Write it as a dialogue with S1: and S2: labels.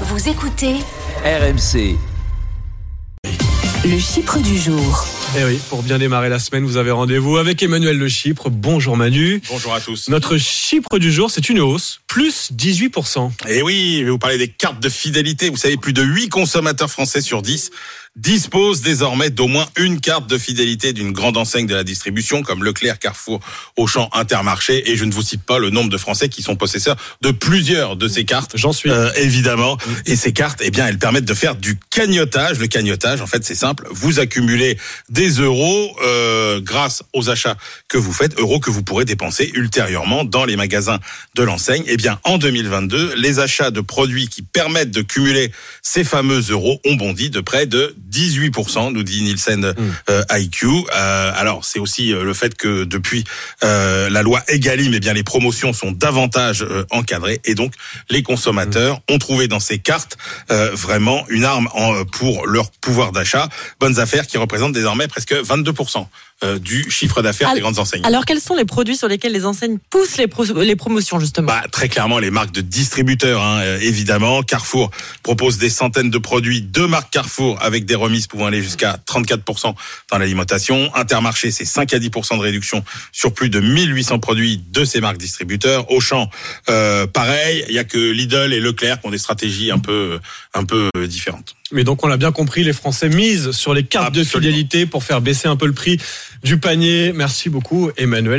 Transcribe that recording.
S1: Vous écoutez
S2: RMC.
S1: le Chypre du jour.
S3: Eh oui, pour bien démarrer la semaine, vous avez rendez-vous avec Emmanuel Le Chypre. Bonjour Manu.
S4: Bonjour à tous.
S3: Notre Chypre du jour, c'est une hausse, plus 18%.
S4: Et oui, je vais vous parler des cartes de fidélité. Vous savez, plus de 8 consommateurs français sur 10 disposent désormais d'au moins une carte de fidélité d'une grande enseigne de la distribution comme Leclerc, Carrefour, Auchan, Intermarché. Et je ne vous cite pas le nombre de Français qui sont possesseurs de plusieurs de ces cartes.
S3: J'en suis.
S4: Euh, évidemment. Et ces cartes, eh bien, elles permettent de faire du cagnotage. Le cagnotage, en fait, c'est simple. Vous accumulez des euros euh, grâce aux achats que vous faites, euros que vous pourrez dépenser ultérieurement dans les magasins de l'enseigne. Eh bien, en 2022, les achats de produits qui permettent de cumuler ces fameux euros ont bondi de près de 18%, nous dit Nielsen euh, IQ. Euh, alors, c'est aussi euh, le fait que depuis euh, la loi Egalim, eh bien, les promotions sont davantage euh, encadrées et donc les consommateurs ont trouvé dans ces cartes euh, vraiment une arme en, pour leur pouvoir d'achat. Bonnes affaires qui représentent désormais presque 22% euh, du chiffre d'affaires des grandes enseignes.
S5: Alors, quels sont les produits sur lesquels les enseignes poussent les, pro- les promotions, justement?
S4: Bah, très clairement, les marques de distributeurs, hein, euh, évidemment. Carrefour propose des centaines de produits de marques Carrefour avec des remises pouvant aller jusqu'à 34% dans l'alimentation. Intermarché, c'est 5 à 10% de réduction sur plus de 1800 produits de ces marques distributeurs. Auchan, euh, pareil. Il y a que Lidl et Leclerc qui ont des stratégies un peu, un peu différentes.
S3: Mais donc, on l'a bien compris, les Français misent sur les cartes de fidélité pour faire baisser un peu le prix du panier. Merci beaucoup, Emmanuel.